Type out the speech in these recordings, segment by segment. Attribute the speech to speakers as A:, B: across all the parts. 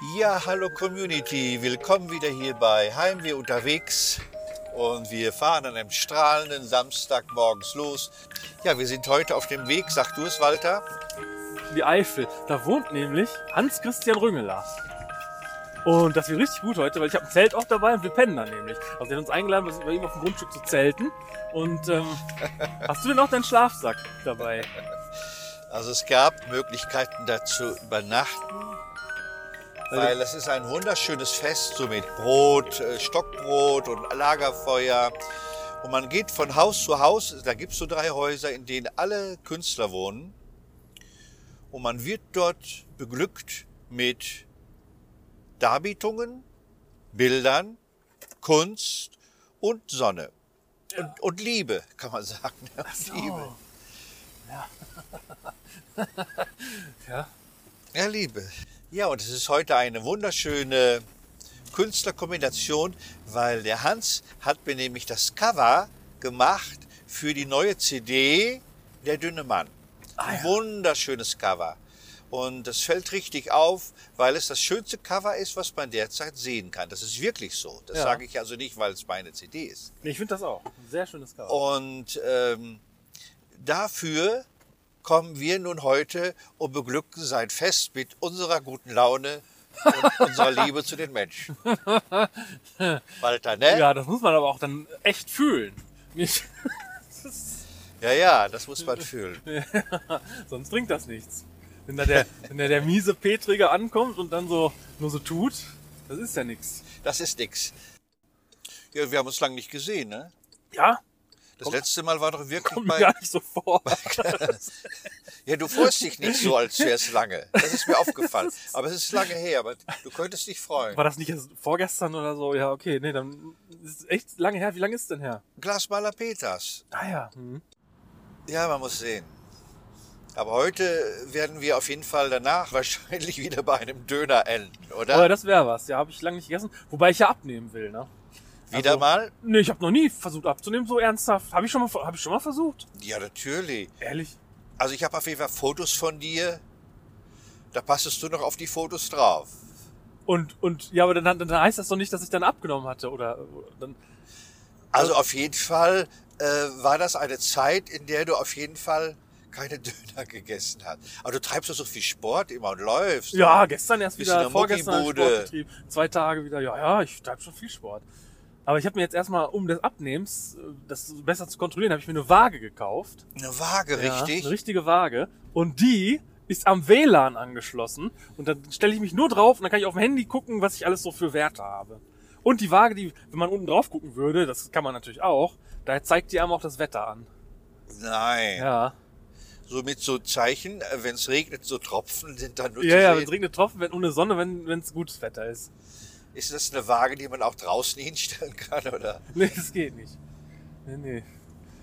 A: Ja, hallo Community, willkommen wieder hier bei Heimweh unterwegs. Und wir fahren an einem strahlenden Samstag morgens los. Ja, wir sind heute auf dem Weg, sag du es, Walter.
B: Die Eifel. Da wohnt nämlich Hans-Christian Rüngeler. Und das wird richtig gut heute, weil ich habe ein Zelt auch dabei und wir pennen da nämlich. Also der hat uns eingeladen, bei ihm auf dem Grundstück zu zelten. Und ähm, hast du denn auch deinen Schlafsack dabei?
A: Also es gab Möglichkeiten dazu übernachten, weil es ist ein wunderschönes Fest, so mit Brot, äh, Stockbrot und Lagerfeuer. Und man geht von Haus zu Haus, da gibt es so drei Häuser, in denen alle Künstler wohnen. Und man wird dort beglückt mit Darbietungen, Bildern, Kunst und Sonne. Und, und Liebe, kann man sagen. Ja, Liebe.
B: Ja.
A: Ja, Liebe. Ja, und es ist heute eine wunderschöne Künstlerkombination, weil der Hans hat mir nämlich das Cover gemacht für die neue CD Der dünne Mann.
B: Ah, ja.
A: Wunderschönes Cover. Und das fällt richtig auf, weil es das schönste Cover ist, was man derzeit sehen kann. Das ist wirklich so. Das
B: Ja.
A: sage ich also nicht, weil es meine CD ist.
B: Ich finde das auch. Ein sehr schönes Cover.
A: Und ähm, dafür kommen wir nun heute und beglücken sein Fest mit unserer guten Laune und unserer Liebe zu den Menschen. Walter, ne?
B: Ja, das muss man aber auch dann echt fühlen.
A: Ja, ja, das muss man fühlen.
B: sonst bringt das nichts. Wenn da der, wenn da der miese Petrige ankommt und dann so nur so tut, das ist ja nichts.
A: Das ist nix. Ja, wir haben uns lange nicht gesehen, ne?
B: Ja,
A: Das letzte Mal war doch wirklich
B: kommt mir
A: bei...
B: gar nicht so vor.
A: Ja, du freust dich nicht so, als wäre es lange. Das ist mir aufgefallen. Aber es ist lange her, aber du könntest dich freuen.
B: War das nicht erst vorgestern oder so? Ja, okay, nee, dann ist es echt lange her. Wie lange ist es denn her?
A: Glasmaler Peters.
B: Ah ja. Hm.
A: Ja, man muss sehen. Aber heute werden wir auf jeden Fall danach wahrscheinlich wieder bei einem Döner enden, oder?
B: Aber das wäre was. Ja, habe ich lange nicht gegessen. Wobei ich ja abnehmen will, ne?
A: Wieder
B: also-
A: mal?
B: Nee, ich habe noch nie versucht abzunehmen, so ernsthaft. Habe ich schon mal, habe ich schon mal versucht?
A: Ja, natürlich.
B: Ehrlich?
A: Also ich habe auf jeden Fall Fotos von dir. Da passest du noch auf die Fotos drauf.
B: Und, und, ja, aber dann, dann heißt das doch nicht, dass ich dann abgenommen hatte, oder, oder dann,
A: Also auf jeden Fall äh, war das eine Zeit, in der du auf jeden Fall keine Döner gegessen hast. Aber du treibst doch so viel Sport immer und läufst.
B: ja, gestern erst wieder,
A: der
B: vorgestern hab. Sport getrieben, zwei Tage wieder, ja, ja, ich treibe schon viel Sport. Aber ich habe mir jetzt erstmal, um des Abnehmens, äh, das besser zu kontrollieren, habe ich mir eine Waage gekauft.
A: Eine Waage,
B: Ja,
A: richtig?
B: eine richtige Waage. Und die ist am WLAN angeschlossen. Und dann stelle ich mich nur drauf und dann kann ich auf dem Handy gucken, was ich alles so für Werte habe. Und die Waage, die, wenn man unten drauf gucken würde, das kann man natürlich auch, da zeigt die einem auch das Wetter an.
A: Nein.
B: Ja.
A: So mit so Zeichen, wenn es regnet, so Tropfen sind da nur
B: Ja, ja,
A: sehen.
B: es regnet Tropfen, wenn ohne Sonne, wenn es gutes Wetter ist.
A: Ist das eine Waage, die man auch draußen hinstellen kann, oder?
B: Nee, das geht nicht. Nee, nee.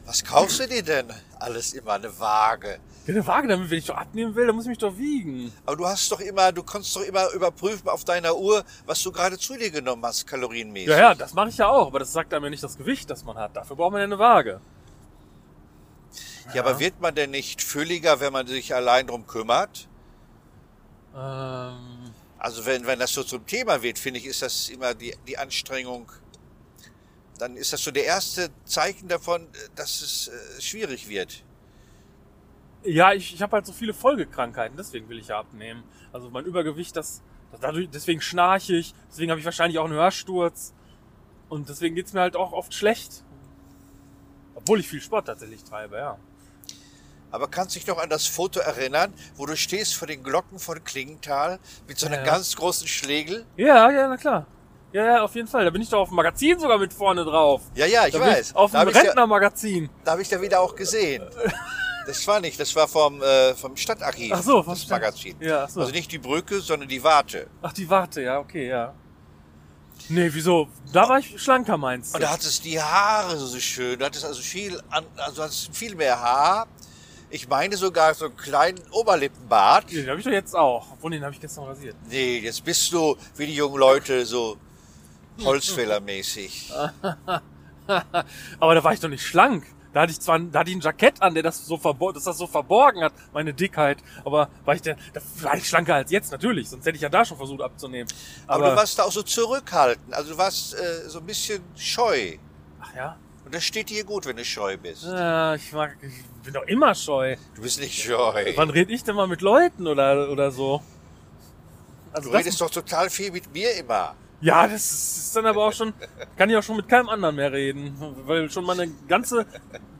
A: Was kaufst du dir denn? Alles immer eine Waage.
B: Ja, eine Waage, damit, wenn ich doch abnehmen will, dann muss ich mich doch wiegen.
A: Aber du hast doch immer, du kannst doch immer überprüfen auf deiner Uhr, was du gerade zu dir genommen hast, kalorienmäßig.
B: Ja, ja, das mache ich ja auch, aber das sagt einem ja nicht das Gewicht, das man hat. Dafür braucht man ja eine Waage.
A: Ja, aber wird man denn nicht fülliger, wenn man sich allein drum kümmert?
B: Ähm,
A: Also wenn, wenn das so zum Thema wird, finde ich, ist das immer die, die Anstrengung. Dann ist das so der erste Zeichen davon, dass es äh, schwierig wird.
B: Ja, ich, ich habe halt so viele Folgekrankheiten, deswegen will ich ja abnehmen. Also mein Übergewicht, das, das dadurch, deswegen schnarche ich, deswegen habe ich wahrscheinlich auch einen Hörsturz. Und deswegen geht's mir halt auch oft schlecht. Obwohl ich viel Sport tatsächlich treibe, ja.
A: Aber kannst dich noch an das Foto erinnern, wo du stehst vor den Glocken von Klingenthal mit so einem
B: Ja.
A: ganz großen Schlegel?
B: Ja, ja, na klar. Ja, ja, auf jeden Fall. Da bin ich doch auf dem Magazin sogar mit vorne drauf.
A: Ja, ja, ich
B: da
A: weiß.
B: auf dem
A: habe
B: Rentnermagazin.
A: da hab ich da wieder auch gesehen. Das war nicht, das war vom, äh, vom Stadtarchiv.
B: Ach so, vom
A: das
B: Stadt-
A: Magazin.
B: Ja, ach so.
A: Also nicht die Brücke, sondern die Warte.
B: Ach, die Warte, ja, okay, ja. Nee, wieso? Da war ich schlanker, meinst du?
A: Und da hattest die Haare so schön. Du hattest also viel, an, also hattest viel mehr Haar. Ich meine sogar so einen kleinen Oberlippenbart.
B: Den habe ich doch jetzt auch. Obwohl, den habe ich gestern rasiert.
A: Nee, jetzt bist du wie die jungen Leute so Holzfällermäßig.
B: Aber da war ich doch nicht schlank. Da hatte ich zwar da hatte ich ein Jackett an, der das so verbo das das so verborgen hat, meine Dickheit. Aber war ich der, da war ich schlanker als jetzt, natürlich. Sonst hätte ich ja da schon versucht abzunehmen.
A: Aber, du warst da auch so zurückhaltend. Also du warst äh, so ein bisschen scheu.
B: ach ja.
A: Und das steht dir gut, wenn du scheu bist.
B: Ja, ich, mag, ich bin doch immer scheu.
A: Du bist nicht scheu.
B: Wann red ich denn mal mit Leuten oder, oder so? Also
A: Du redest doch total viel mit mir immer.
B: ja, das ist, ist dann aber auch schon, kann ich auch schon mit keinem anderen mehr reden, weil schon meine ganze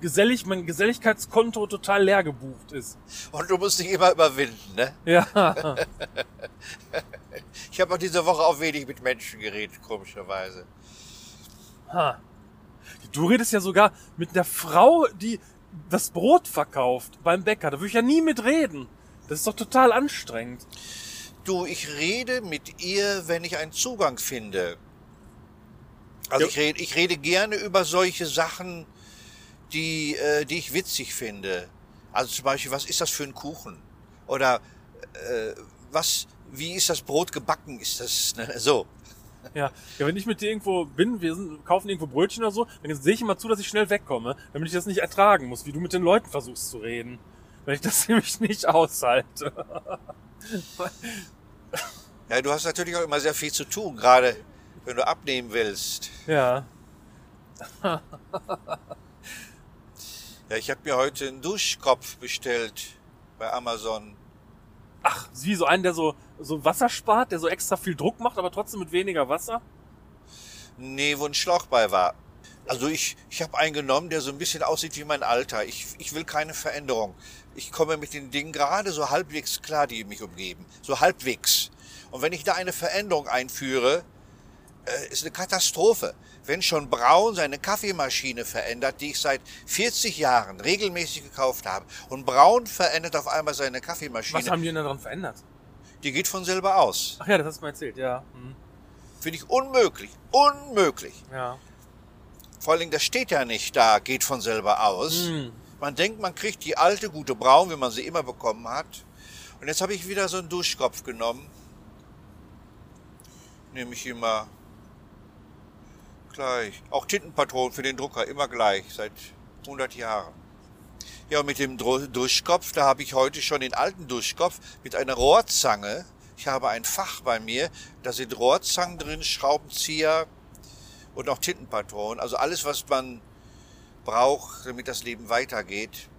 B: Gesellig, mein Geselligkeitskonto total leer gebucht ist.
A: Und du musst dich immer überwinden, ne?
B: Ja,
A: Ich habe auch diese Woche auch wenig mit Menschen geredet, komischerweise.
B: ha. Du redest ja sogar mit der Frau, die das Brot verkauft beim Bäcker. Da würde ich ja nie mit reden. Das ist doch total anstrengend.
A: Du, ich rede mit ihr, wenn ich einen Zugang finde. Also
B: Ja.
A: ich rede, ich rede gerne über solche Sachen, die, äh, die ich witzig finde. Also zum Beispiel, was ist das für ein Kuchen? Oder äh, was, wie ist das Brot gebacken? Ist das ne? so?
B: Ja. ja, wenn ich mit dir irgendwo bin, wir sind, kaufen irgendwo Brötchen oder so, dann sehe ich immer zu, dass ich schnell wegkomme, damit ich das nicht ertragen muss, wie du mit den Leuten versuchst zu reden. Weil ich das nämlich nicht aushalte.
A: Ja, du hast natürlich auch immer sehr viel zu tun, gerade wenn du abnehmen willst.
B: Ja.
A: Ja, ich habe mir heute einen Duschkopf bestellt bei Amazon.
B: Ach, wie so einen, der so, so Wasser spart, der so extra viel Druck macht, aber trotzdem mit weniger Wasser?
A: Nee, wo ein Schlauch bei war. Also ich, ich habe einen genommen, der so ein bisschen aussieht wie mein Alter. Ich, ich will keine Veränderung. Ich komme mit den Dingen gerade so halbwegs klar, die mich umgeben. So halbwegs. Und wenn ich da eine Veränderung einführe, äh, ist eine Katastrophe. Wenn schon Braun seine Kaffeemaschine verändert, die ich seit 40 Jahren regelmäßig gekauft habe, und Braun verändert auf einmal seine
B: Was
A: Kaffeemaschine,
B: haben die denn daran verändert?
A: Die geht von selber aus.
B: Ach ja, das hast du mir erzählt, ja. Hm.
A: Finde ich unmöglich. Unmöglich.
B: Ja.
A: Vor allen Dingen, das steht ja nicht da, geht von selber aus.
B: Hm.
A: Man denkt, man kriegt die alte gute Braun, wie man sie immer bekommen hat. Und jetzt habe ich wieder so einen Duschkopf genommen. Nehme ich immer gleich. Auch Tintenpatronen für den Drucker, immer gleich, seit 100 Jahren. Ja, und mit dem Duschkopf, da habe ich heute schon den alten Duschkopf mit einer Rohrzange. Ich habe ein Fach bei mir, da sind Rohrzangen drin, Schraubenzieher und auch Tintenpatronen. Also alles, was man braucht, damit das Leben weitergeht,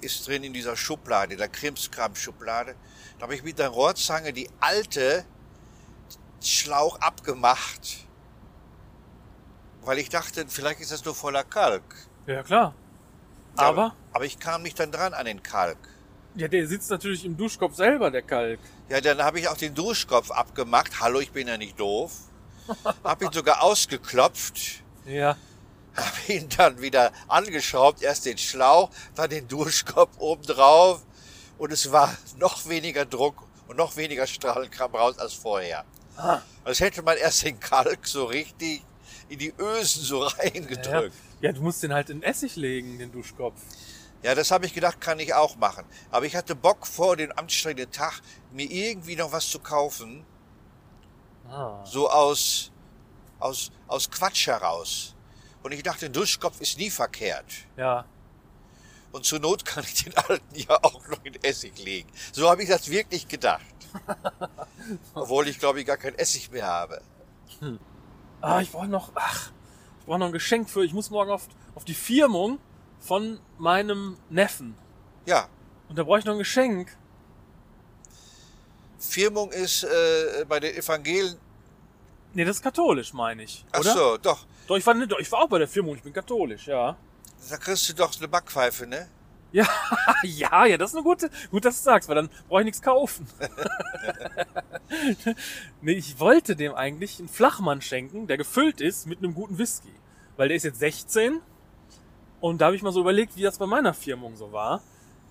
A: ist drin in dieser Schublade, der Krimskram-Schublade. Da habe ich mit der Rohrzange die alte Schlauch abgemacht, weil ich dachte, vielleicht ist das nur voller Kalk.
B: Ja, klar.
A: Ja,
B: Aber,
A: Aber ich kam nicht dann dran an den Kalk.
B: ja, der sitzt natürlich im Duschkopf selber, der Kalk.
A: Ja, dann habe ich auch den Duschkopf abgemacht. Hallo, ich bin ja nicht doof. Habe ihn sogar ausgeklopft.
B: Ja.
A: Habe ihn dann wieder angeschraubt. Erst den Schlauch, dann den Duschkopf oben drauf. Und es war noch weniger Druck und noch weniger Strahlenkram raus als vorher.
B: Ah.
A: Als hätte man erst den Kalk so richtig in die Ösen so
B: Ja,
A: reingedrückt.
B: ja, du musst den halt in Essig legen, den Duschkopf.
A: Ja, das habe ich gedacht, kann ich auch machen. Aber ich hatte Bock vor dem anstrengenden Tag, mir irgendwie noch was zu kaufen.
B: Ah.
A: So aus, aus, aus Quatsch heraus. Und ich dachte, ein Duschkopf ist nie verkehrt.
B: Ja.
A: Und zur Not kann ich den alten ja auch noch in Essig legen. So habe ich das wirklich gedacht. Obwohl ich, glaube ich, gar kein Essig mehr habe.
B: Ah, ich brauche noch, ach, ich brauche noch ein Geschenk für, ich muss morgen auf, auf die Firmung von meinem Neffen.
A: Ja,
B: Und da brauche ich noch ein Geschenk.
A: Firmung ist äh, bei den Evangelien.
B: Nee, das ist katholisch, meine ich.
A: Ach
B: Oder?
A: so, doch.
B: Doch, ich war, doch, ich war auch bei der Firmung, ich bin katholisch, ja.
A: Da kriegst du doch eine Backpfeife, ne?
B: Ja, ja, ja, das ist eine gute, gut, dass du sagst, weil dann brauche ich nichts kaufen. nee, ich wollte dem eigentlich einen Flachmann schenken, der gefüllt ist mit einem guten Whisky. Weil der ist jetzt 16 und da habe ich mal so überlegt, wie das bei meiner Firmung so war.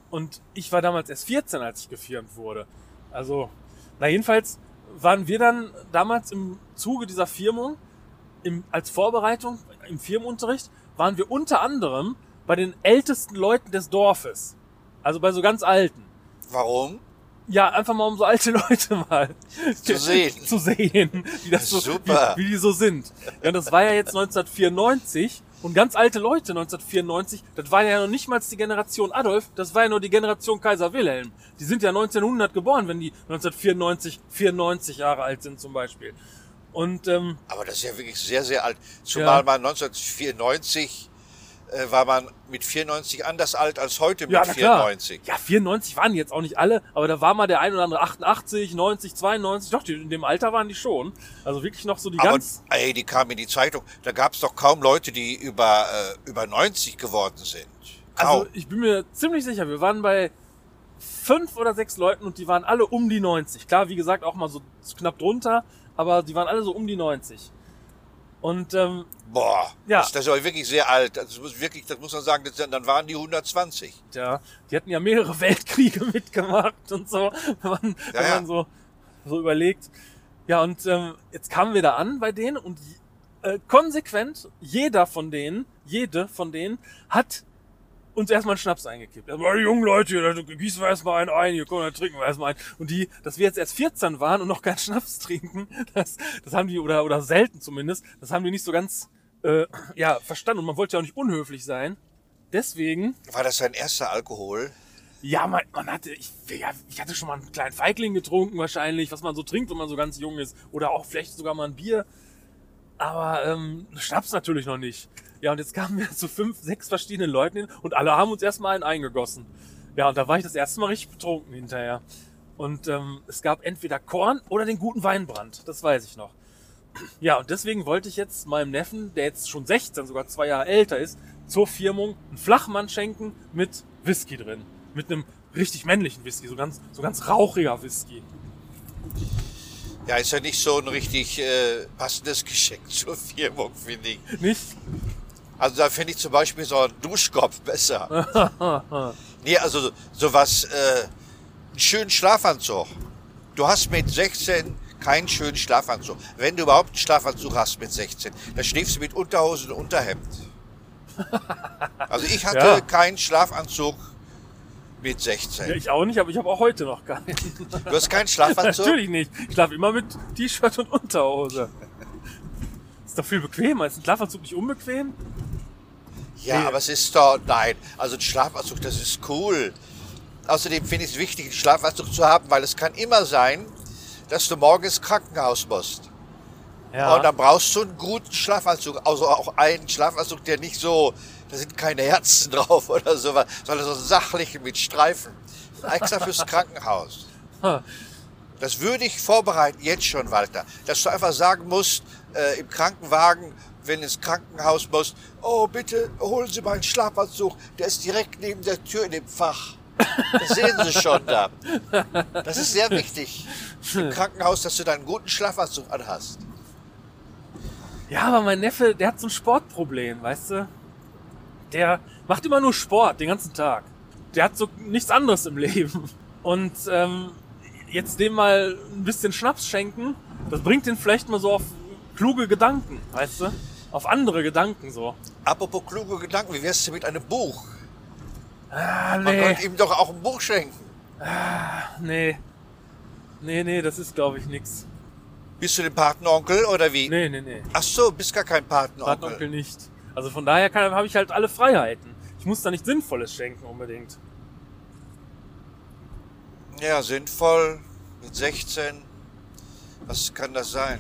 B: Und ich war damals erst 14, als ich gefirmt wurde. Also, na jedenfalls waren wir dann damals im Zuge dieser Firmung, im, als Vorbereitung im Firmenunterricht, waren wir unter anderem bei den ältesten Leuten des Dorfes. Also bei so ganz alten.
A: Warum?
B: Ja, einfach mal um so alte Leute mal
A: Zu sehen.
B: zu sehen, wie das so,
A: Super.
B: Wie, wie die so sind. Ja, und das war ja jetzt 1994 Und ganz alte Leute 1994, das war ja noch nicht mal die Generation Adolf, das war ja nur die Generation Kaiser Wilhelm. Die sind ja 1900 geboren, wenn die 1994, 94 Jahre alt sind zum Beispiel. Und ähm,
A: Aber das ist ja wirklich sehr, sehr alt. Zumal
B: Ja.
A: man 1994 äh, war man mit 94 anders alt als heute mit
B: ja, na klar.
A: 94.
B: Ja, 94 waren jetzt auch nicht alle, aber da war mal der ein oder andere 88, 90, 92, doch, die, in dem Alter waren die schon. Also wirklich noch so die
A: Aber
B: ganz...
A: ey, die kamen in die Zeitung. Da gab es doch kaum Leute, die über, äh, über 90 geworden sind. Kaum.
B: Also ich bin mir ziemlich sicher, wir waren bei fünf oder sechs Leuten und die waren alle um die 90. Klar, wie gesagt, auch mal so knapp drunter, aber die waren alle so um die 90. Und ähm,
A: Boah,
B: Ja.
A: das, das ist aber wirklich sehr alt. Das muss wirklich, das muss man sagen, das, dann waren die 120.
B: ja, die hatten ja mehrere Weltkriege mitgemacht und so, wenn man,
A: Ja,
B: wenn
A: ja.
B: man so, so überlegt. Ja, und ähm, jetzt kamen wir da an bei denen und äh, konsequent, jeder von denen, jede von denen hat uns erstmal einen Schnaps eingekippt. Erstmal, die jungen Leute, hier, da gießen wir erstmal einen ein, hier, komm, dann trinken wir erstmal einen. Und die, dass wir jetzt erst 14 waren und noch keinen Schnaps trinken, das, das haben die, oder, oder selten zumindest, das haben die nicht so ganz, äh, ja, verstanden. Und man wollte ja auch nicht unhöflich sein. Deswegen,
A: War das sein erster Alkohol?
B: ja, man, man hatte, ich, ja, ich hatte schon mal einen kleinen Feigling getrunken wahrscheinlich, was man so trinkt, wenn man so ganz jung ist. Oder auch vielleicht sogar mal ein Bier. Aber ähm, Schnaps natürlich noch nicht. Ja, und jetzt kamen wir zu fünf, sechs verschiedenen Leuten hin und alle haben uns erstmal einen eingegossen. Ja, und da war ich das erste Mal richtig betrunken hinterher. Und ähm, es gab entweder Korn oder den guten Weinbrand. Das weiß ich noch. Ja, und deswegen wollte ich jetzt meinem Neffen, der jetzt schon 16, sogar zwei Jahre älter ist, zur Firmung einen Flachmann schenken mit Whisky drin. Mit einem richtig männlichen Whisky, so ganz, so ganz rauchiger Whisky.
A: Ja, ist ja nicht so ein richtig äh, passendes Geschenk zur Firmung, finde ich.
B: Nicht?
A: Also da finde ich zum Beispiel so einen Duschkopf besser. nee, also sowas, äh, einen schönen Schlafanzug. Du hast mit 16 keinen schönen Schlafanzug. Wenn du überhaupt einen Schlafanzug hast mit 16, dann schläfst du mit Unterhose und Unterhemd. Also ich hatte
B: Ja.
A: keinen Schlafanzug mit 16.
B: Ja, ich auch nicht, aber ich habe auch heute noch keinen.
A: Du hast keinen Schlafanzug?
B: Natürlich nicht. Ich schlafe immer mit T-Shirt und Unterhose. Ist doch viel bequemer. Ist ein Schlafanzug nicht unbequem?
A: Ja,
B: Nee.
A: aber es ist doch, nein, also ein Schlafanzug, das ist cool. Außerdem finde ich es wichtig, einen Schlafanzug zu haben, weil es kann immer sein, dass du morgen ins Krankenhaus musst. Und dann brauchst du einen guten Schlafanzug, also auch einen Schlafanzug, der nicht so, da sind keine Herzen drauf oder sowas, sondern so sachlichen mit Streifen. Extra fürs Krankenhaus.
B: Ha.
A: Das würde ich vorbereiten, jetzt schon, Walter. Dass du einfach sagen musst, äh, im Krankenwagen, wenn ins Krankenhaus musst, oh, bitte holen Sie meinen Schlafanzug, der ist direkt neben der Tür in dem Fach. Das sehen Sie schon da. Das ist sehr wichtig im Krankenhaus, dass du da einen guten Schlafanzug anhast.
B: Ja, aber mein Neffe, der hat so ein Sportproblem, weißt du? Der macht immer nur Sport den ganzen Tag. Der hat so nichts anderes im Leben. Und ähm, jetzt dem mal ein bisschen Schnaps schenken, das bringt ihn vielleicht mal so auf kluge Gedanken, weißt du? Auf andere Gedanken so.
A: Apropos kluge Gedanken, wie wär's denn mit einem Buch?
B: Ah,
A: Man
B: nee,
A: könnte ihm doch auch ein Buch schenken.
B: nee. Nee, nee, das ist glaube ich nix.
A: Bist du den Patenonkel oder wie?
B: Nee, nee, nee.
A: Ach so, bist gar kein Patenonkel.
B: Patenonkel nicht. Also von daher habe ich halt alle Freiheiten. Ich muss da nichts Sinnvolles schenken unbedingt.
A: Ja, sinnvoll. Mit 16. Was kann das sein?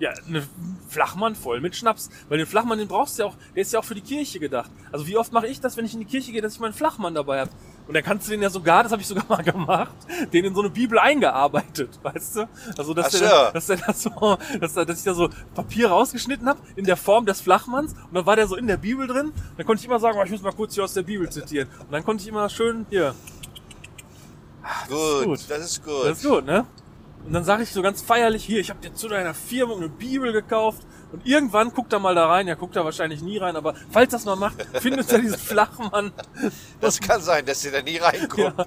B: Ja, eine Flachmann voll mit Schnaps. Weil den Flachmann, den brauchst du ja auch, der ist ja auch für die Kirche gedacht. Also wie oft mache ich das, wenn ich in die Kirche gehe, dass ich meinen Flachmann dabei habe? Und dann kannst du den ja sogar, das habe ich sogar mal gemacht, den in so eine Bibel eingearbeitet, weißt du? Also dass
A: Ach
B: der,
A: so.
B: dass der da so, dass, da- dass ich da so Papier rausgeschnitten habe in der Form des Flachmanns und dann war der so in der Bibel drin. Dann konnte ich immer sagen, oh, ich muss mal kurz hier aus der Bibel zitieren. Und dann konnte ich immer schön hier,
A: Gut,
B: gut.
A: das ist gut.
B: das ist gut, ne? Und dann sage ich so ganz feierlich, hier, ich habe dir zu deiner Firma eine Bibel gekauft. Und irgendwann guckt er mal da rein. Ja, guckt er wahrscheinlich nie rein, aber falls das mal macht, findet er diesen Flachmann.
A: Das kann sein, dass sie da nie reinguckt.
B: Ja,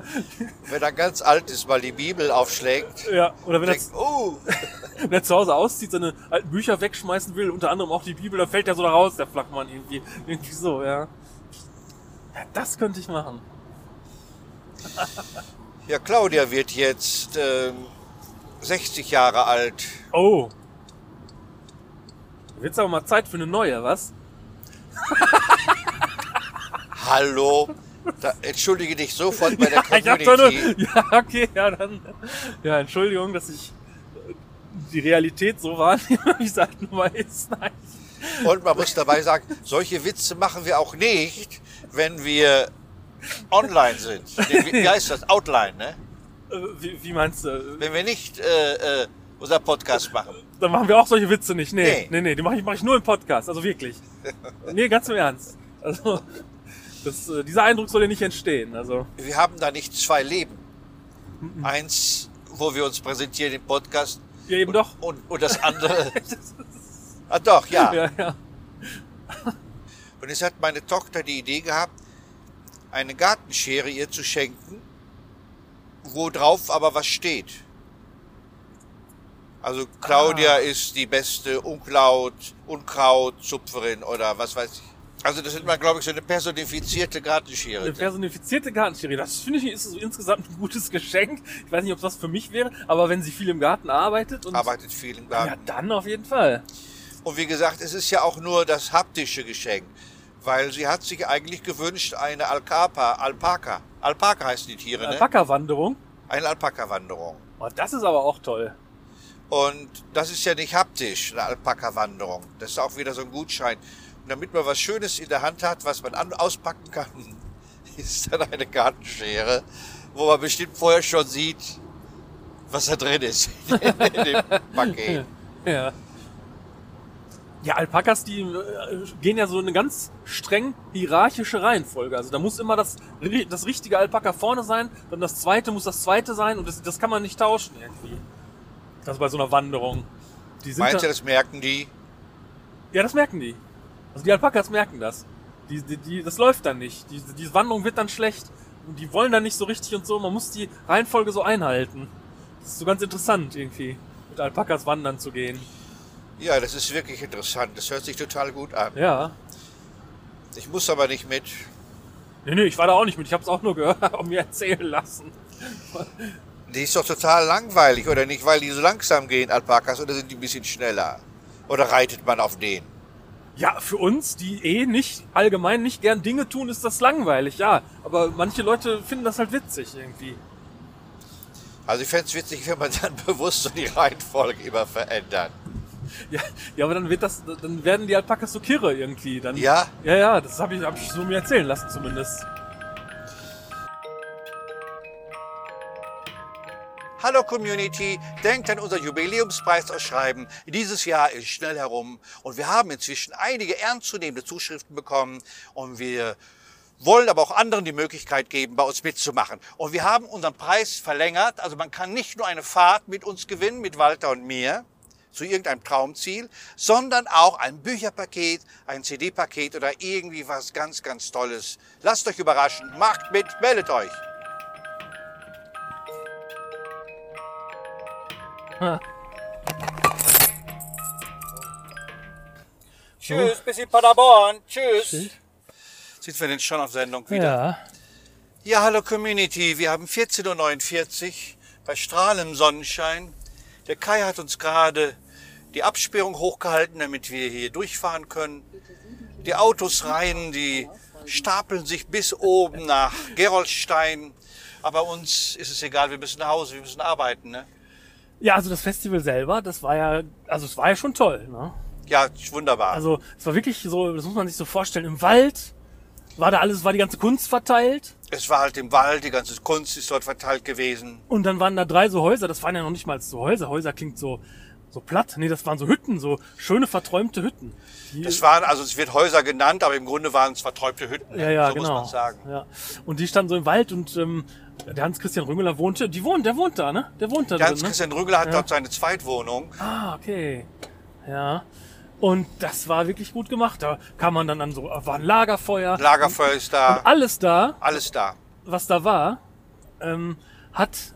A: Wenn er ganz alt ist, mal die Bibel aufschlägt.
B: ja. Oder wenn er,
A: Denkt, oh,
B: wenn er zu Hause auszieht, seine alten Bücher wegschmeißen will, unter anderem auch die Bibel, dann fällt er so da raus, der Flachmann irgendwie. Irgendwie so, ja. Ja, das könnte ich machen.
A: ja, Claudia wird jetzt ähm, 60 Jahre alt.
B: Oh. Wird's aber mal Zeit für eine neue, was?
A: Hallo? Da, entschuldige dich sofort bei der
B: Ja, ich hab doch nur,
A: Community.
B: ja, okay, ja, dann. Ja, Entschuldigung, dass ich äh, die Realität so wahrnehme, wie es halt nun mal ist. Nein.
A: Und man muss dabei sagen, solche Witze machen wir auch nicht, wenn wir online sind. Wie heißt das? Outline, ne?
B: Äh, Wie, wie meinst du?
A: Wenn wir nicht äh, äh, unser Podcast machen.
B: Dann machen wir auch solche Witze nicht. Nee,
A: Nee.
B: nee, nee, die mache ich, mach ich nur im Podcast. Also wirklich. Nee, ganz im Ernst. Also, das, äh, dieser Eindruck soll ja nicht entstehen. Also,
A: Wir haben da nicht zwei Leben. Eins, wo wir uns präsentieren im Podcast
B: ja, eben doch.
A: und, und das andere. ah doch, ja.
B: Ja, ja.
A: Und es hat meine Tochter die Idee gehabt, eine Gartenschere ihr zu schenken, wo drauf aber was steht. Also Claudia
B: Ah.
A: ist die beste Unkraut, Unkrautzupferin oder was weiß ich. Also das ist mal, glaube ich, so eine personifizierte Gartenschere.
B: Eine personifizierte Gartenschere, das finde ich ist so insgesamt ein gutes Geschenk. Ich weiß nicht, ob das für mich wäre, aber wenn sie viel im Garten arbeitet und
A: Arbeitet viel im
B: ja,
A: Garten.
B: dann auf jeden Fall.
A: Und wie gesagt, es ist ja auch nur das haptische Geschenk. Weil sie hat sich eigentlich gewünscht, eine Alkapa, Alpaka. Alpaka heißen die Tiere, ne?
B: Alpaka-Wanderung.
A: Eine Alpaka-Wanderung.
B: Oh, das ist aber auch toll.
A: Und das ist ja nicht haptisch, eine Alpaka-Wanderung. Das ist auch wieder so ein Gutschein. Und damit man was Schönes in der Hand hat, was man an, auspacken kann, ist dann eine Gartenschere, wo man bestimmt vorher schon sieht, was da drin ist in dem Paket.
B: Ja. Ja, Alpakas, die äh, gehen ja so eine ganz streng hierarchische Reihenfolge. Also da muss immer das, das richtige Alpaka vorne sein, dann das zweite muss das zweite sein und das, das kann man nicht tauschen irgendwie. Das bei so einer Wanderung. Die sind
A: Meinst
B: da,
A: du, das merken die?
B: Ja, das merken die. Also die Alpakas merken das. Die, die, die, das läuft dann nicht. Die, die Wanderung wird dann schlecht. Und die wollen dann nicht so richtig und so. Man muss die Reihenfolge so einhalten. Das ist so ganz interessant irgendwie, mit Alpakas wandern zu gehen.
A: Ja, das ist wirklich interessant. Das hört sich total gut an.
B: Ja.
A: Ich muss aber nicht mit.
B: Nee, nee, ich war da auch nicht mit. Ich habe es auch nur gehört und mir erzählen lassen.
A: Die ist doch total langweilig, oder nicht? Weil die so langsam gehen, Alpakas, oder sind die ein bisschen schneller? Oder reitet man auf den?
B: Ja, für uns, die eh nicht allgemein nicht gern Dinge tun, ist das langweilig, ja. Aber manche Leute finden das halt witzig irgendwie.
A: Also ich fänd's witzig, wenn man dann bewusst so die Reihenfolge immer verändert.
B: Ja, ja, aber dann wird das, dann werden die Alpakas so kirre irgendwie. Dann,
A: Ja?
B: Ja, ja, das habe ich, hab ich so mir erzählen lassen zumindest.
A: Hallo Community, denkt an unser Jubiläumspreisausschreiben. Dieses Jahr ist schnell herum und wir haben inzwischen einige ernstzunehmende Zuschriften bekommen und wir wollen aber auch anderen die Möglichkeit geben, bei uns mitzumachen. Und wir haben unseren Preis verlängert, also man kann nicht nur eine Fahrt mit uns gewinnen, mit Walter und mir, zu irgendeinem Traumziel, sondern auch ein Bücherpaket, ein CD-Paket oder irgendwie was ganz, ganz Tolles. Lasst euch überraschen, macht mit, meldet euch. Tschüss, bis in Paderborn. Tschüss. Sind wir denn schon auf Sendung wieder?
B: Ja.
A: Ja, hallo Community. Wir haben 14.49 Uhr bei strahlendem Sonnenschein. Der Kai hat uns gerade die Absperrung hochgehalten, damit wir hier durchfahren können. Die Autos rein, die stapeln sich bis oben nach Gerolstein. Aber uns ist es egal, wir müssen nach Hause, wir müssen arbeiten. Ne?
B: Ja, also das Festival selber, das war ja, also es war ja schon toll, ne?
A: Ja, wunderbar.
B: Also es war wirklich so, das muss man sich so vorstellen, im Wald war da alles, war die ganze Kunst verteilt
A: es war halt im Wald, die ganze Kunst ist dort verteilt gewesen.
B: und dann waren da drei so Häuser, das waren ja noch nicht mal so Häuser, Häuser klingt so, so platt, nee, das waren so Hütten, so schöne verträumte Hütten. Die,
A: Es waren, also es wird Häuser genannt, aber im Grunde waren es verträumte Hütten. ne?
B: ja, ja,
A: so
B: genau.
A: muss man sagen.
B: Ja. Und die standen so im Wald und ähm, der Hans-Christian Rüngeler wohnte, die wohnt, der wohnt da, ne? Der wohnt da
A: Der
B: ne?
A: Hans-Christian Rügler hat
B: Ja.
A: dort seine Zweitwohnung.
B: Ah, okay. Ja. Und das war wirklich gut gemacht. Da kam man dann an so, war ein Lagerfeuer.
A: Lagerfeuer ist da,
B: Und alles da,
A: alles da.
B: was da war, ähm, hat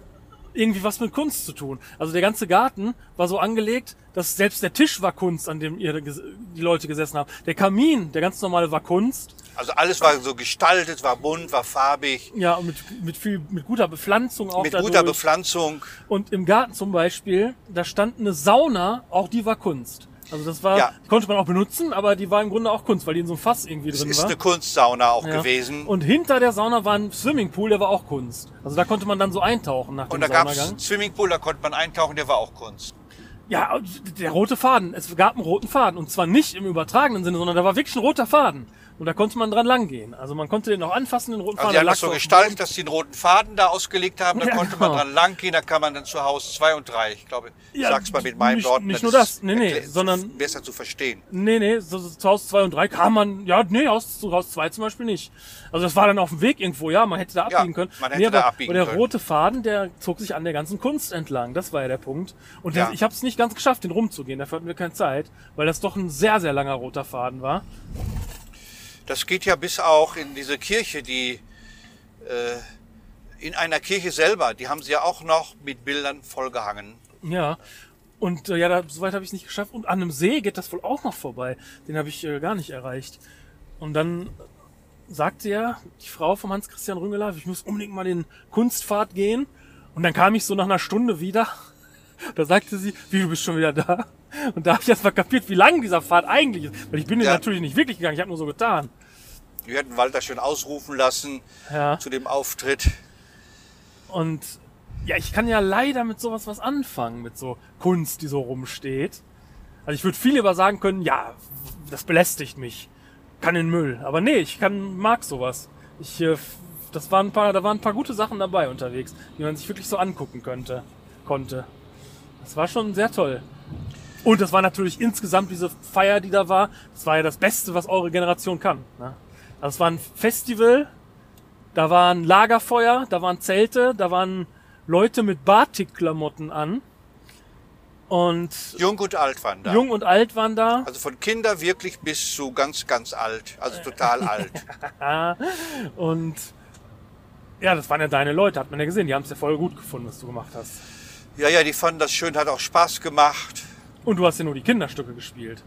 B: irgendwie was mit Kunst zu tun. Also der ganze Garten war so angelegt, dass selbst der Tisch war Kunst, an dem ihr die Leute gesessen haben. Der Kamin, der ganz normale, war Kunst.
A: Also alles war so gestaltet, war bunt, war farbig,
B: Ja, und mit, mit viel, mit guter Bepflanzung auch
A: mit
B: dadurch.
A: guter Bepflanzung.
B: Und im Garten zum Beispiel, da stand eine Sauna, auch die war Kunst. Also das war,
A: Ja.
B: die konnte man auch benutzen, aber die war im Grunde auch Kunst, weil die in so einem Fass irgendwie drin
A: ist
B: war.
A: eine Kunstsauna auch
B: Ja.
A: gewesen.
B: Und hinter der Sauna war ein Swimmingpool, der war auch Kunst. Also da konnte man dann so eintauchen nach dem
A: Und da gab es einen Swimmingpool, da konnte man eintauchen, der war auch Kunst.
B: Ja, der rote Faden. Es gab einen roten Faden. Und zwar nicht im übertragenen Sinne, sondern da war wirklich ein roter Faden. Und da konnte man dran langgehen. Also man konnte den auch anfassen, den roten
A: Also
B: Faden.
A: die haben das so gestaltet, dass die einen roten Faden da ausgelegt haben. Da
B: Ja,
A: konnte
B: genau.
A: man dran langgehen, da kann man dann zu Haus 2 und 3. Ich glaube,
B: Ja,
A: sag's mal mit meinem
B: nicht-
A: Worten.
B: nicht nur das. Nee, nee, sondern-
A: Besser zu verstehen.
B: Nee, nee, so, so zu Haus 2 und 3 kam man, ja, nee, Haus, zu Haus 2 zum Beispiel nicht. Also das war dann auf dem Weg irgendwo, ja, man hätte da
A: Ja,
B: abbiegen können.
A: man hätte
B: nee, aber,
A: da abbiegen
B: aber der
A: können.
B: rote Faden, der zog sich an der ganzen Kunst entlang. Das war ja der Punkt. Und
A: Ja.
B: das, ich habe es nicht ganz geschafft, den rumzugehen. Dafür hatten wir keine Zeit, weil das doch ein sehr, sehr langer roter Faden war.
A: Das geht ja bis auch in diese Kirche, die äh, in einer Kirche selber, die haben sie ja auch noch mit Bildern vollgehangen.
B: Ja. Und äh, ja, da, soweit habe ich es nicht geschafft. Und an einem See geht das wohl auch noch vorbei. Den habe ich äh, gar nicht erreicht. Und dann sagte ja die Frau vom Hans-Christian Rüngeler, ich muss unbedingt mal den Kunstpfad gehen. Und dann kam ich so nach einer Stunde wieder. Da sagte sie, wie, du bist schon wieder da? Und da habe ich erst mal kapiert, wie lang dieser Pfad eigentlich ist. Weil ich bin
A: Ja.
B: natürlich nicht wirklich gegangen, ich habe nur so getan.
A: Wir hätten Walter schön ausrufen lassen
B: Ja.
A: zu dem Auftritt.
B: Und ja, ich kann ja leider mit sowas was anfangen, mit so Kunst, die so rumsteht. Also ich würde viel lieber sagen können, ja, das belästigt mich. Kann in den Müll. Aber nee, ich kann, mag sowas. Ich, äh, das waren ein paar, da waren ein paar gute Sachen dabei unterwegs, die man sich wirklich so angucken könnte, konnte. Das war schon sehr toll. Und das war natürlich insgesamt diese Feier, die da war. Das war ja das Beste, was eure Generation kann. Ne? Also es war ein Festival, da waren Lagerfeuer, da waren Zelte, da waren Leute mit Batik-Klamotten an. Und
A: Jung und alt waren da.
B: jung und alt waren da.
A: Also von Kinder wirklich bis zu ganz, ganz alt. Also total alt.
B: Und ja, das waren ja deine Leute, hat man ja gesehen. Die haben es ja voll gut gefunden, was du gemacht hast.
A: Ja, ja, die fanden das schön, hat auch Spaß gemacht.
B: Und du hast ja nur die Kinderstücke gespielt.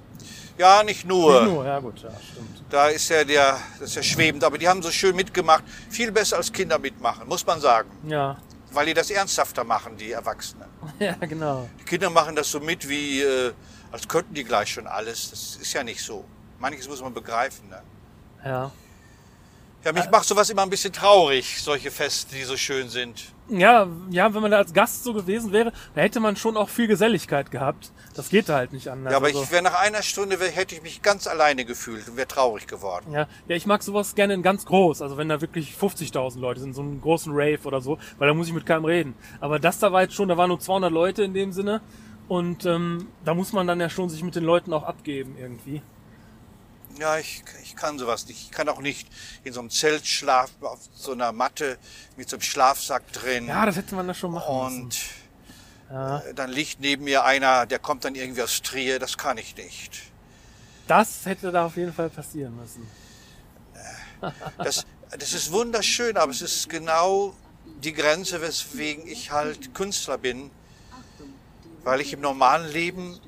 A: Ja, nicht nur.
B: Nicht nur, ja gut, ja, stimmt.
A: Da ist ja der, das ist ja schwebend, aber die haben so schön mitgemacht. Viel besser als Kinder mitmachen, muss man sagen.
B: Ja,
A: Weil die das ernsthafter machen, die Erwachsenen.
B: ja genau.
A: Die Kinder machen das so mit, wie äh, als könnten die gleich schon alles. Das ist ja nicht so. Manches muss man begreifen. Ne?
B: Ja.
A: Ja, mich macht sowas immer ein bisschen traurig, solche Feste, die so schön sind.
B: Ja, ja, wenn man da als Gast so gewesen wäre, da hätte man schon auch viel Geselligkeit gehabt. Das geht da halt nicht anders.
A: Ja, aber
B: Also-
A: ich wäre nach einer Stunde, wär, hätte ich mich ganz alleine gefühlt und wäre traurig geworden.
B: Ja, ja, ich mag sowas gerne in ganz groß. Also wenn da wirklich 50.000 Leute sind, so einen großen Rave oder so, weil da muss ich mit keinem reden. Aber das da war jetzt schon, da waren nur 200 Leute in dem Sinne. Und ähm, da muss man dann ja schon sich mit den Leuten auch abgeben irgendwie.
A: Ja, ich, ich kann sowas nicht. Ich kann auch nicht in so einem Zelt schlafen, auf so einer Matte mit so einem Schlafsack drin.
B: Ja, das hätte man da schon machen müssen.
A: und
B: Ja.
A: äh, dann liegt neben mir einer, der kommt dann irgendwie aus Trier. Das kann ich nicht.
B: Das hätte da auf jeden Fall passieren müssen.
A: Das, das ist wunderschön, aber es ist genau die Grenze, weswegen ich halt Künstler bin. Weil ich im normalen Leben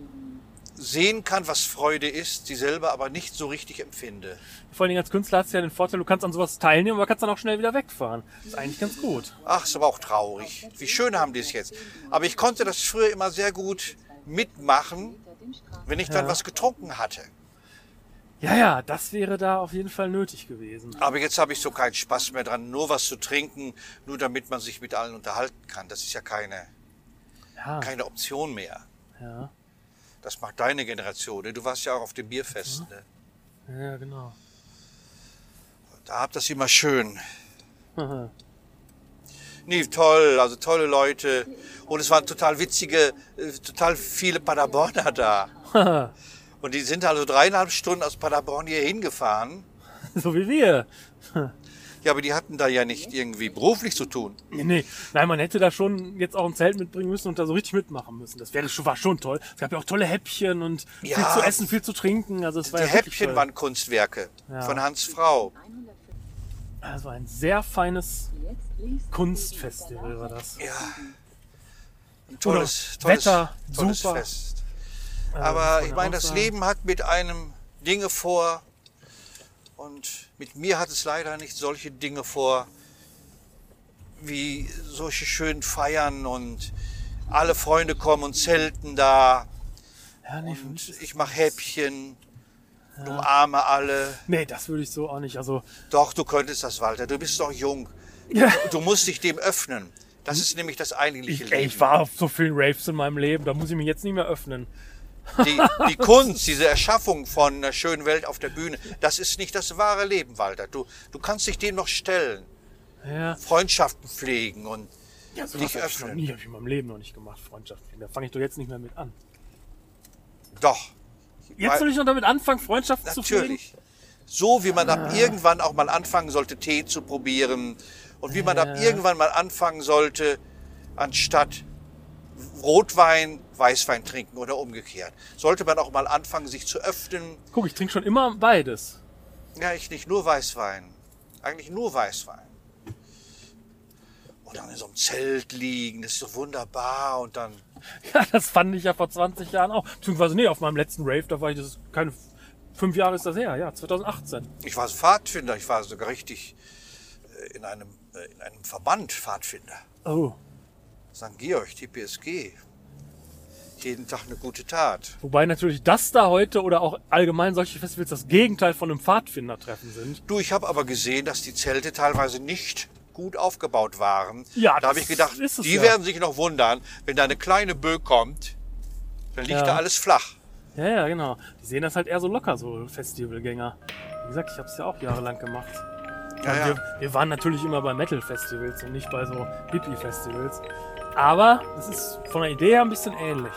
A: sehen kann, was Freude ist, sie selber aber nicht so richtig empfinde.
B: Vor allen Dingen als Künstler hast du ja den Vorteil, du kannst an sowas teilnehmen, aber kannst dann auch schnell wieder wegfahren. Das ist eigentlich ganz gut.
A: Ach, ist aber auch traurig. Wie schön haben die es jetzt. Aber ich konnte das früher immer sehr gut mitmachen, wenn ich dann
B: Ja.
A: was getrunken hatte.
B: Ja, ja, das wäre da auf jeden Fall nötig gewesen.
A: Aber jetzt habe ich so keinen Spaß mehr dran, nur was zu trinken, nur damit man sich mit allen unterhalten kann. Das ist ja keine,
B: Ja,
A: keine Option mehr.
B: ja,
A: Das macht deine Generation. Ne? Du warst ja auch auf dem Bierfest. Ne?
B: ja, genau.
A: Da habt das immer schön. Nee, toll, also tolle Leute. Und es waren total witzige, äh, total viele Paderborner da. Und die sind also dreieinhalb Stunden aus Paderborn hier hingefahren.
B: so wie wir.
A: Ja, aber die hatten da ja nicht irgendwie beruflich zu tun.
B: Nee, nee, nein, man hätte da schon jetzt auch ein Zelt mitbringen müssen und da so richtig mitmachen müssen. Das wäre schon, war schon toll. Es gab ja auch tolle Häppchen und viel
A: Ja.
B: zu essen, viel zu trinken. Also es war
A: Die
B: ja
A: Häppchen
B: toll.
A: waren Kunstwerke
B: Ja.
A: von Hans Frau.
B: Also ein sehr feines Kunstfestival war das.
A: Ja. Ein tolles, tolles,
B: Wetter,
A: tolles
B: super.
A: Fest.
B: Äh,
A: Aber ich meine, das. Leben hat mit einem Dinge vor und mit mir hat es leider nicht solche Dinge vor, wie solche schönen Feiern und alle Freunde kommen und zelten da.
B: Ja, nee,
A: Und ich mache Häppchen, und umarme alle.
B: Nee, das würde ich so auch nicht. Also,
A: Doch, du könntest das, Walter. Du bist doch jung.
B: ja.
A: Du musst dich dem öffnen. Das ist nämlich das eigentliche
B: ich,
A: Leben.
B: ey, ich war auf so vielen Raves in meinem Leben, da muss ich mich jetzt nicht mehr öffnen.
A: Die, die Kunst, diese Erschaffung von einer schönen Welt auf der Bühne, das ist nicht das wahre Leben, Walter. Du, du kannst dich dem noch stellen,
B: Ja,
A: Freundschaften pflegen und
B: ja sowas
A: dich
B: hab ich noch
A: öffnen.
B: nie, habe ich in meinem Leben noch nicht gemacht, Freundschaften. Da fange ich doch jetzt nicht mehr mit an.
A: Doch.
B: Jetzt soll ich noch damit anfangen, Freundschaften zu pflegen?
A: Natürlich. So wie man ab irgendwann auch mal anfangen sollte, Tee zu probieren. Und wie man ab irgendwann mal anfangen sollte, anstatt Rotwein, Weißwein trinken oder umgekehrt. Sollte man auch mal anfangen, sich zu öffnen.
B: Guck, ich trinke schon immer beides.
A: Ja, ich nicht nur Weißwein. Eigentlich nur Weißwein. Und dann in so einem Zelt liegen, das ist so wunderbar. Und dann,
B: Ja, das fand ich ja vor 20 Jahren auch. Beziehungsweise, nee, auf meinem letzten Rave, da war ich, das ist keine, fünf Jahre ist das her, ja, 2018.
A: ich war Pfadfinder, ich war sogar richtig äh, in einem, äh, in einem Verband Pfadfinder.
B: Oh.
A: St. Georg, TPSG. Jeden Tag eine gute Tat.
B: Wobei natürlich das da heute oder auch allgemein solche Festivals das Gegenteil von einem Pfadfindertreffen sind.
A: Du, ich habe aber gesehen, dass die Zelte teilweise nicht gut aufgebaut waren.
B: Ja,
A: da habe ich gedacht,
B: ist es
A: die
B: ja.
A: werden sich noch wundern, wenn da eine kleine Böe kommt, dann liegt
B: Ja.
A: da alles flach.
B: Ja, ja, genau. Die sehen das halt eher so locker, so Festivalgänger. Wie gesagt, ich habe es ja auch jahrelang gemacht.
A: Ja, ja.
B: Wir, wir waren natürlich immer bei Metal-Festivals und nicht bei so Hippie-Festivals. Aber es ist von der Idee her ein bisschen ähnlich.